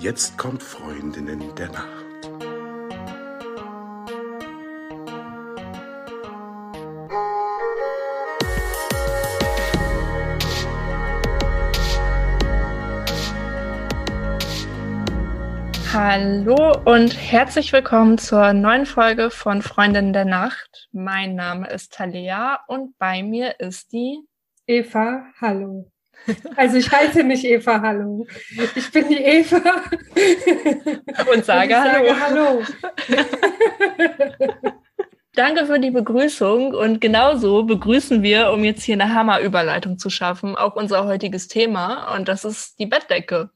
Jetzt kommt Freundinnen der Nacht. Hallo und herzlich willkommen zur neuen Folge von Freundinnen der Nacht. Mein Name ist Talea und bei mir ist die Eva. Hallo. Also ich heiße nicht Eva Hallo. Ich bin die Eva. Und sage, und Hallo. Sage Hallo. Danke für die Begrüßung und genauso begrüßen wir, um jetzt hier eine Hammerüberleitung zu schaffen, auch unser heutiges Thema und das ist die Bettdecke.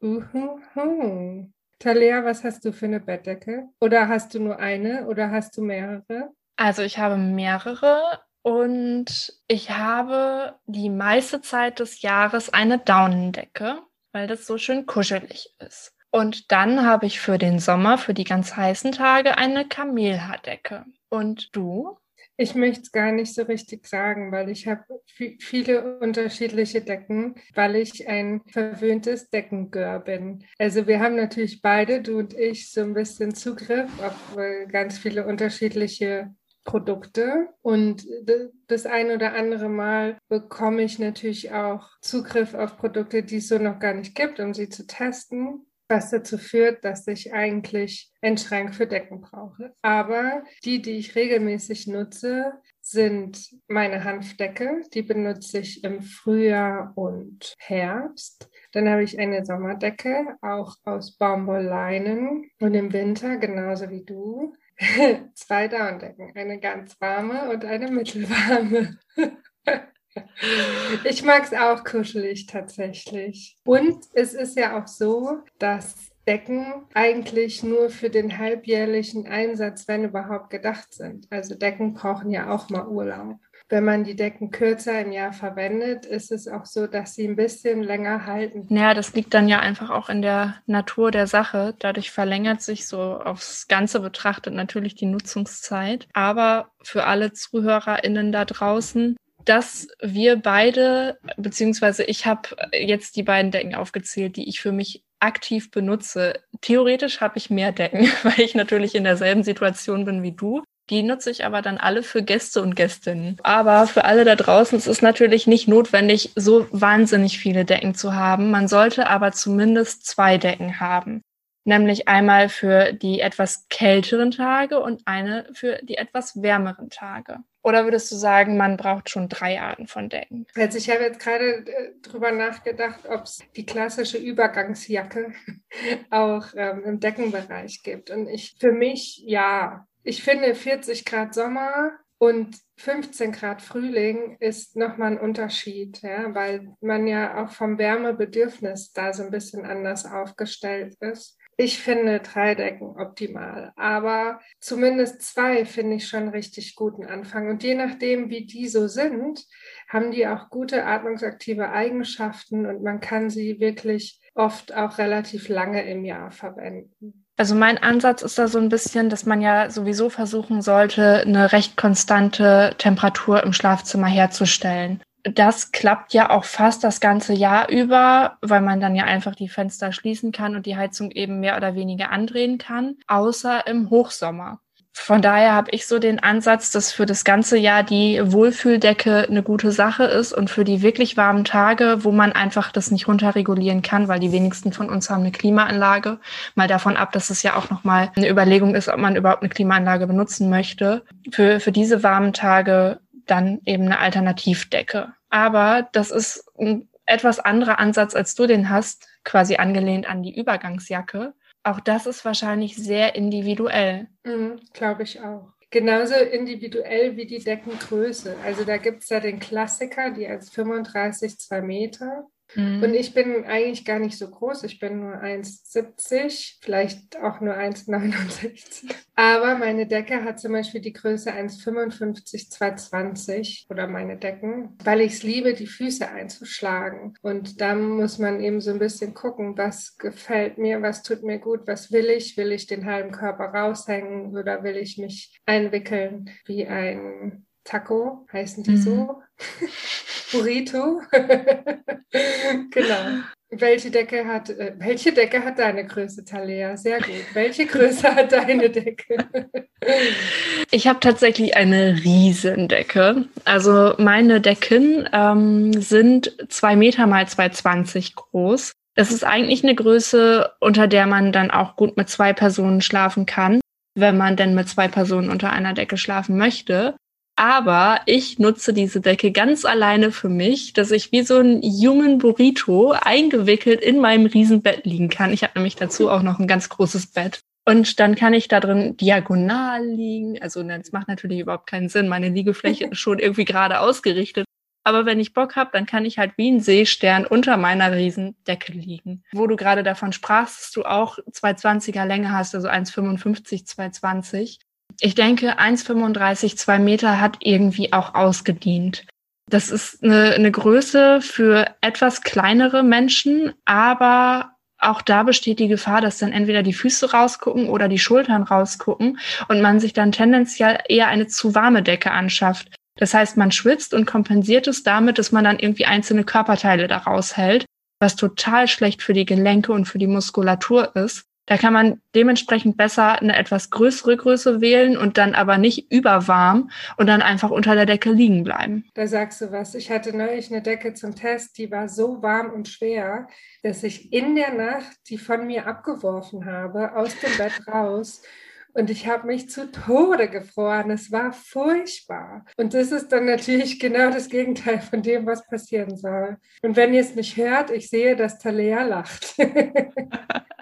Uhuhu. Talia, was hast du für eine Bettdecke? Oder hast du nur eine oder hast du mehrere? Also ich habe mehrere und ich habe die meiste Zeit des Jahres eine Daunendecke, weil das so schön kuschelig ist. Und dann habe ich für den Sommer, für die ganz heißen Tage, eine Kamelhaardecke. Und du? Ich möchte es gar nicht so richtig sagen, weil ich habe viele unterschiedliche Decken, weil ich ein verwöhntes Deckengör bin. Also wir haben natürlich beide, du und ich, so ein bisschen Zugriff auf äh, ganz viele unterschiedliche Produkte und das ein oder andere Mal bekomme ich natürlich auch Zugriff auf Produkte, die es so noch gar nicht gibt, um sie zu testen, was dazu führt, dass ich eigentlich einen Schrank für Decken brauche. Aber die, die ich regelmäßig nutze, sind meine Hanfdecke. Die benutze ich im Frühjahr und Herbst. Dann habe ich eine Sommerdecke, auch aus Baumwollleinen und im Winter genauso wie du zwei Downdecken, eine ganz warme und eine mittelwarme. ich mag es auch kuschelig tatsächlich. Und es ist ja auch so, dass Decken eigentlich nur für den halbjährlichen Einsatz, wenn überhaupt, gedacht sind. Also Decken brauchen ja auch mal Urlaub wenn man die Decken kürzer im Jahr verwendet, ist es auch so, dass sie ein bisschen länger halten. Naja, das liegt dann ja einfach auch in der Natur der Sache. Dadurch verlängert sich so aufs Ganze betrachtet natürlich die Nutzungszeit. Aber für alle ZuhörerInnen da draußen, dass wir beide, beziehungsweise ich habe jetzt die beiden Decken aufgezählt, die ich für mich aktiv benutze. Theoretisch habe ich mehr Decken, weil ich natürlich in derselben Situation bin wie du. Die nutze ich aber dann alle für Gäste und Gästinnen. Aber für alle da draußen es ist es natürlich nicht notwendig, so wahnsinnig viele Decken zu haben. Man sollte aber zumindest zwei Decken haben. Nämlich einmal für die etwas kälteren Tage und eine für die etwas wärmeren Tage. Oder würdest du sagen, man braucht schon drei Arten von Decken? Also ich habe jetzt gerade äh, drüber nachgedacht, ob es die klassische Übergangsjacke auch ähm, im Deckenbereich gibt. Und ich für mich ja, ich finde 40 Grad Sommer und 15 Grad Frühling ist nochmal ein Unterschied, ja, weil man ja auch vom Wärmebedürfnis da so ein bisschen anders aufgestellt ist. Ich finde drei Decken optimal, aber zumindest zwei finde ich schon richtig guten Anfang. Und je nachdem, wie die so sind, haben die auch gute atmungsaktive Eigenschaften und man kann sie wirklich oft auch relativ lange im Jahr verwenden. Also mein Ansatz ist da so ein bisschen, dass man ja sowieso versuchen sollte, eine recht konstante Temperatur im Schlafzimmer herzustellen. Das klappt ja auch fast das ganze Jahr über, weil man dann ja einfach die Fenster schließen kann und die Heizung eben mehr oder weniger andrehen kann, außer im Hochsommer. Von daher habe ich so den Ansatz, dass für das ganze Jahr die Wohlfühldecke eine gute Sache ist und für die wirklich warmen Tage, wo man einfach das nicht runterregulieren kann, weil die wenigsten von uns haben eine Klimaanlage, mal davon ab, dass es ja auch nochmal eine Überlegung ist, ob man überhaupt eine Klimaanlage benutzen möchte, für, für diese warmen Tage dann eben eine Alternativdecke. Aber das ist ein etwas anderer Ansatz, als du den hast, quasi angelehnt an die Übergangsjacke auch das ist wahrscheinlich sehr individuell. Mhm, Glaube ich auch. Genauso individuell wie die Deckengröße. Also da gibt es ja den Klassiker, die als 35 2 Meter. Mhm. Und ich bin eigentlich gar nicht so groß. Ich bin nur 1,70, vielleicht auch nur 1,69. Aber meine Decke hat zum Beispiel die Größe 1,55, 2,20 oder meine Decken, weil ich es liebe, die Füße einzuschlagen. Und da muss man eben so ein bisschen gucken, was gefällt mir, was tut mir gut, was will ich? Will ich den halben Körper raushängen oder will ich mich einwickeln wie ein Taco, heißen die mhm. so? Burrito. genau. Welche Decke hat, äh, welche Decke hat deine Größe, Talea? Sehr gut. Welche Größe hat deine Decke? ich habe tatsächlich eine Riesendecke. Also meine Decken ähm, sind zwei Meter mal 2,20 groß. Das ist eigentlich eine Größe, unter der man dann auch gut mit zwei Personen schlafen kann, wenn man denn mit zwei Personen unter einer Decke schlafen möchte. Aber ich nutze diese Decke ganz alleine für mich, dass ich wie so ein jungen Burrito eingewickelt in meinem Riesenbett liegen kann. Ich habe nämlich dazu auch noch ein ganz großes Bett. Und dann kann ich da drin diagonal liegen. Also das macht natürlich überhaupt keinen Sinn. Meine Liegefläche ist schon irgendwie gerade ausgerichtet. Aber wenn ich Bock habe, dann kann ich halt wie ein Seestern unter meiner Riesendecke liegen. Wo du gerade davon sprachst, dass du auch 220er Länge hast, also 1,55, 220. Ich denke, 1,35, 2 Meter hat irgendwie auch ausgedient. Das ist eine, eine Größe für etwas kleinere Menschen, aber auch da besteht die Gefahr, dass dann entweder die Füße rausgucken oder die Schultern rausgucken und man sich dann tendenziell eher eine zu warme Decke anschafft. Das heißt, man schwitzt und kompensiert es damit, dass man dann irgendwie einzelne Körperteile daraus hält, was total schlecht für die Gelenke und für die Muskulatur ist. Da kann man dementsprechend besser eine etwas größere Größe wählen und dann aber nicht überwarm und dann einfach unter der Decke liegen bleiben. Da sagst du was. Ich hatte neulich eine Decke zum Test, die war so warm und schwer, dass ich in der Nacht die von mir abgeworfen habe, aus dem Bett raus und ich habe mich zu Tode gefroren. Es war furchtbar. Und das ist dann natürlich genau das Gegenteil von dem, was passieren soll. Und wenn ihr es nicht hört, ich sehe, dass Talea lacht.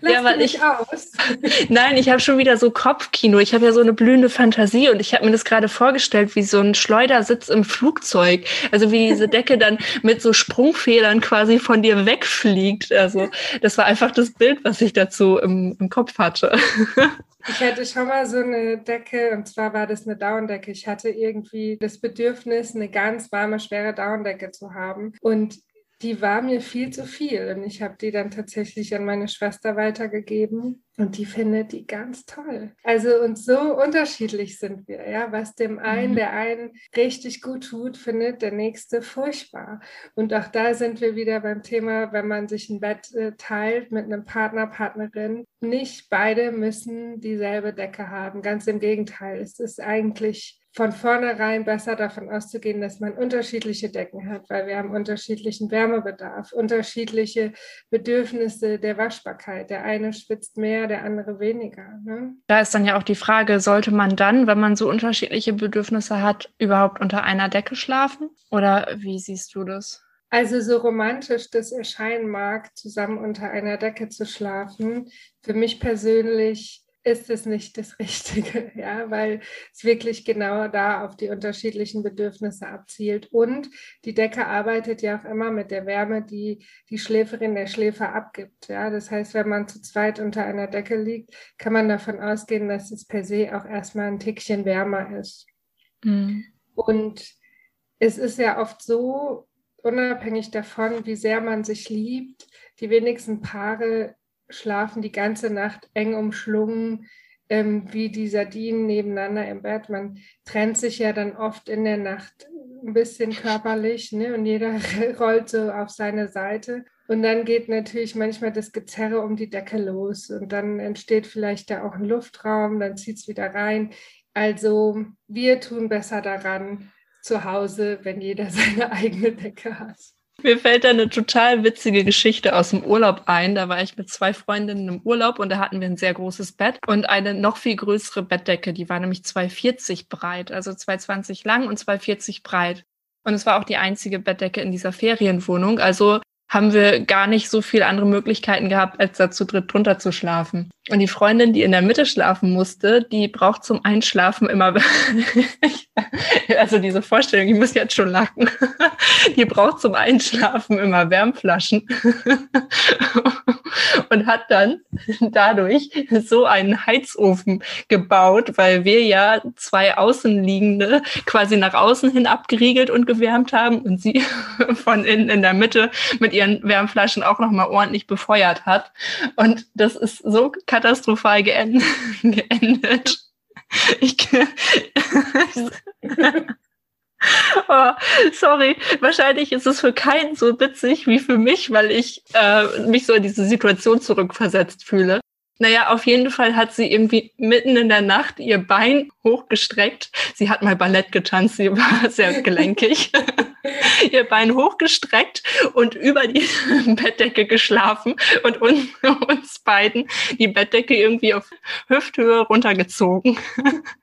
Lass ja, weil ich aus. Nein, ich habe schon wieder so Kopfkino. Ich habe ja so eine blühende Fantasie und ich habe mir das gerade vorgestellt, wie so ein Schleudersitz im Flugzeug. Also wie diese Decke dann mit so Sprungfedern quasi von dir wegfliegt. Also das war einfach das Bild, was ich dazu im, im Kopf hatte. Ich hatte schon mal so eine Decke und zwar war das eine Daunendecke. Ich hatte irgendwie das Bedürfnis, eine ganz warme, schwere Daunendecke zu haben. Und die war mir viel zu viel. Und ich habe die dann tatsächlich an meine Schwester weitergegeben und die findet die ganz toll. Also und so unterschiedlich sind wir, ja. Was dem einen, mhm. der einen richtig gut tut, findet der nächste furchtbar. Und auch da sind wir wieder beim Thema, wenn man sich ein Bett äh, teilt mit einem Partner, Partnerin. Nicht beide müssen dieselbe Decke haben. Ganz im Gegenteil. Es ist eigentlich von vornherein besser davon auszugehen, dass man unterschiedliche Decken hat, weil wir haben unterschiedlichen Wärmebedarf, unterschiedliche Bedürfnisse der Waschbarkeit. Der eine schwitzt mehr, der andere weniger. Ne? Da ist dann ja auch die Frage, sollte man dann, wenn man so unterschiedliche Bedürfnisse hat, überhaupt unter einer Decke schlafen? Oder wie siehst du das? Also so romantisch das erscheinen mag, zusammen unter einer Decke zu schlafen, für mich persönlich ist es nicht das Richtige, ja, weil es wirklich genau da auf die unterschiedlichen Bedürfnisse abzielt. Und die Decke arbeitet ja auch immer mit der Wärme, die die Schläferin der Schläfer abgibt. Ja, das heißt, wenn man zu zweit unter einer Decke liegt, kann man davon ausgehen, dass es per se auch erstmal ein Tickchen wärmer ist. Mhm. Und es ist ja oft so, unabhängig davon, wie sehr man sich liebt, die wenigsten Paare schlafen die ganze Nacht eng umschlungen, ähm, wie die Sardinen nebeneinander im Bett. Man trennt sich ja dann oft in der Nacht ein bisschen körperlich ne? und jeder rollt so auf seine Seite. Und dann geht natürlich manchmal das Gezerre um die Decke los und dann entsteht vielleicht da auch ein Luftraum, dann zieht es wieder rein. Also wir tun besser daran zu Hause, wenn jeder seine eigene Decke hat. Mir fällt da eine total witzige Geschichte aus dem Urlaub ein. Da war ich mit zwei Freundinnen im Urlaub und da hatten wir ein sehr großes Bett und eine noch viel größere Bettdecke. Die war nämlich 2,40 breit, also 2,20 lang und 2,40 breit. Und es war auch die einzige Bettdecke in dieser Ferienwohnung. Also haben wir gar nicht so viel andere Möglichkeiten gehabt, als da zu dritt drunter zu schlafen. Und die Freundin, die in der Mitte schlafen musste, die braucht zum Einschlafen immer, also diese Vorstellung, ich muss jetzt schon lachen, die braucht zum Einschlafen immer Wärmflaschen und hat dann dadurch so einen Heizofen gebaut, weil wir ja zwei Außenliegende quasi nach außen hin abgeriegelt und gewärmt haben und sie von innen in der Mitte mit ihren Wärmflaschen auch nochmal ordentlich befeuert hat. Und das ist so katastrophal geendet. Ich, Oh, sorry, wahrscheinlich ist es für keinen so witzig wie für mich, weil ich äh, mich so in diese Situation zurückversetzt fühle. Naja, auf jeden Fall hat sie irgendwie mitten in der Nacht ihr Bein hochgestreckt. Sie hat mal Ballett getanzt, sie war sehr gelenkig. ihr Bein hochgestreckt und über die Bettdecke geschlafen und uns, uns beiden die Bettdecke irgendwie auf Hüfthöhe runtergezogen.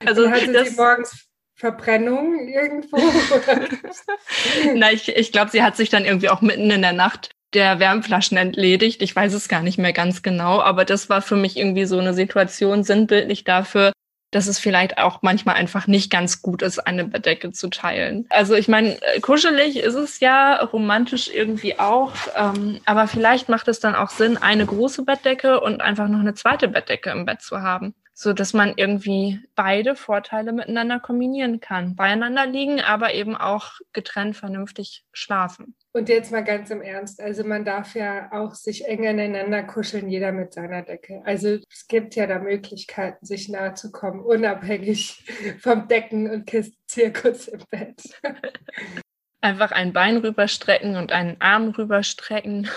Also hatte das, sie morgens Verbrennung irgendwo? Na, ich, ich glaube, sie hat sich dann irgendwie auch mitten in der Nacht der Wärmflaschen entledigt. Ich weiß es gar nicht mehr ganz genau, aber das war für mich irgendwie so eine Situation sinnbildlich dafür, dass es vielleicht auch manchmal einfach nicht ganz gut ist, eine Bettdecke zu teilen. Also ich meine, kuschelig ist es ja, romantisch irgendwie auch, ähm, aber vielleicht macht es dann auch Sinn, eine große Bettdecke und einfach noch eine zweite Bettdecke im Bett zu haben so dass man irgendwie beide Vorteile miteinander kombinieren kann. Beieinander liegen, aber eben auch getrennt vernünftig schlafen. Und jetzt mal ganz im Ernst, also man darf ja auch sich eng aneinander kuscheln, jeder mit seiner Decke. Also es gibt ja da Möglichkeiten, sich nahe zu kommen, unabhängig vom Decken- und Kistenzirkus im Bett. Einfach ein Bein rüberstrecken und einen Arm rüberstrecken.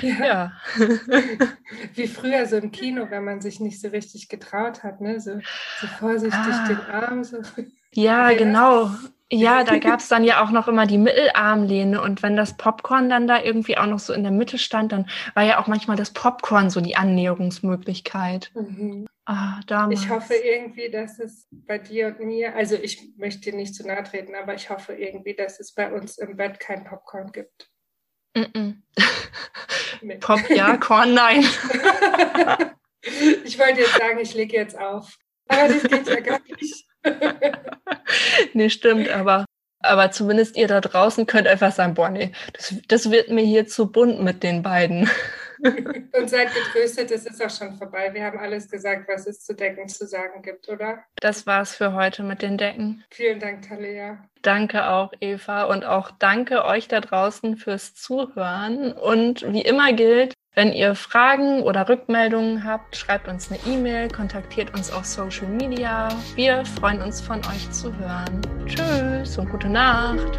Ja. ja. Wie früher so im Kino, wenn man sich nicht so richtig getraut hat, ne? So, so vorsichtig ah. den Arm. So. Ja, ja, genau. Ja, da gab es dann ja auch noch immer die Mittelarmlehne und wenn das Popcorn dann da irgendwie auch noch so in der Mitte stand, dann war ja auch manchmal das Popcorn so die Annäherungsmöglichkeit. Mhm. Ah, damals. Ich hoffe irgendwie, dass es bei dir und mir, also ich möchte dir nicht zu nahe treten, aber ich hoffe irgendwie, dass es bei uns im Bett kein Popcorn gibt. Mm -mm. Pop ja, Korn nein. ich wollte jetzt sagen, ich lege jetzt auf. Aber das geht ja gar nicht. nee, stimmt, aber, aber zumindest ihr da draußen könnt einfach sagen, boah, nee, das, das wird mir hier zu bunt mit den beiden. Und seid getröstet, es ist auch schon vorbei. Wir haben alles gesagt, was es zu Decken zu sagen gibt, oder? Das war's für heute mit den Decken. Vielen Dank, Talia. Danke auch, Eva. Und auch danke euch da draußen fürs Zuhören. Und wie immer gilt, wenn ihr Fragen oder Rückmeldungen habt, schreibt uns eine E-Mail, kontaktiert uns auf Social Media. Wir freuen uns von euch zu hören. Tschüss und gute Nacht.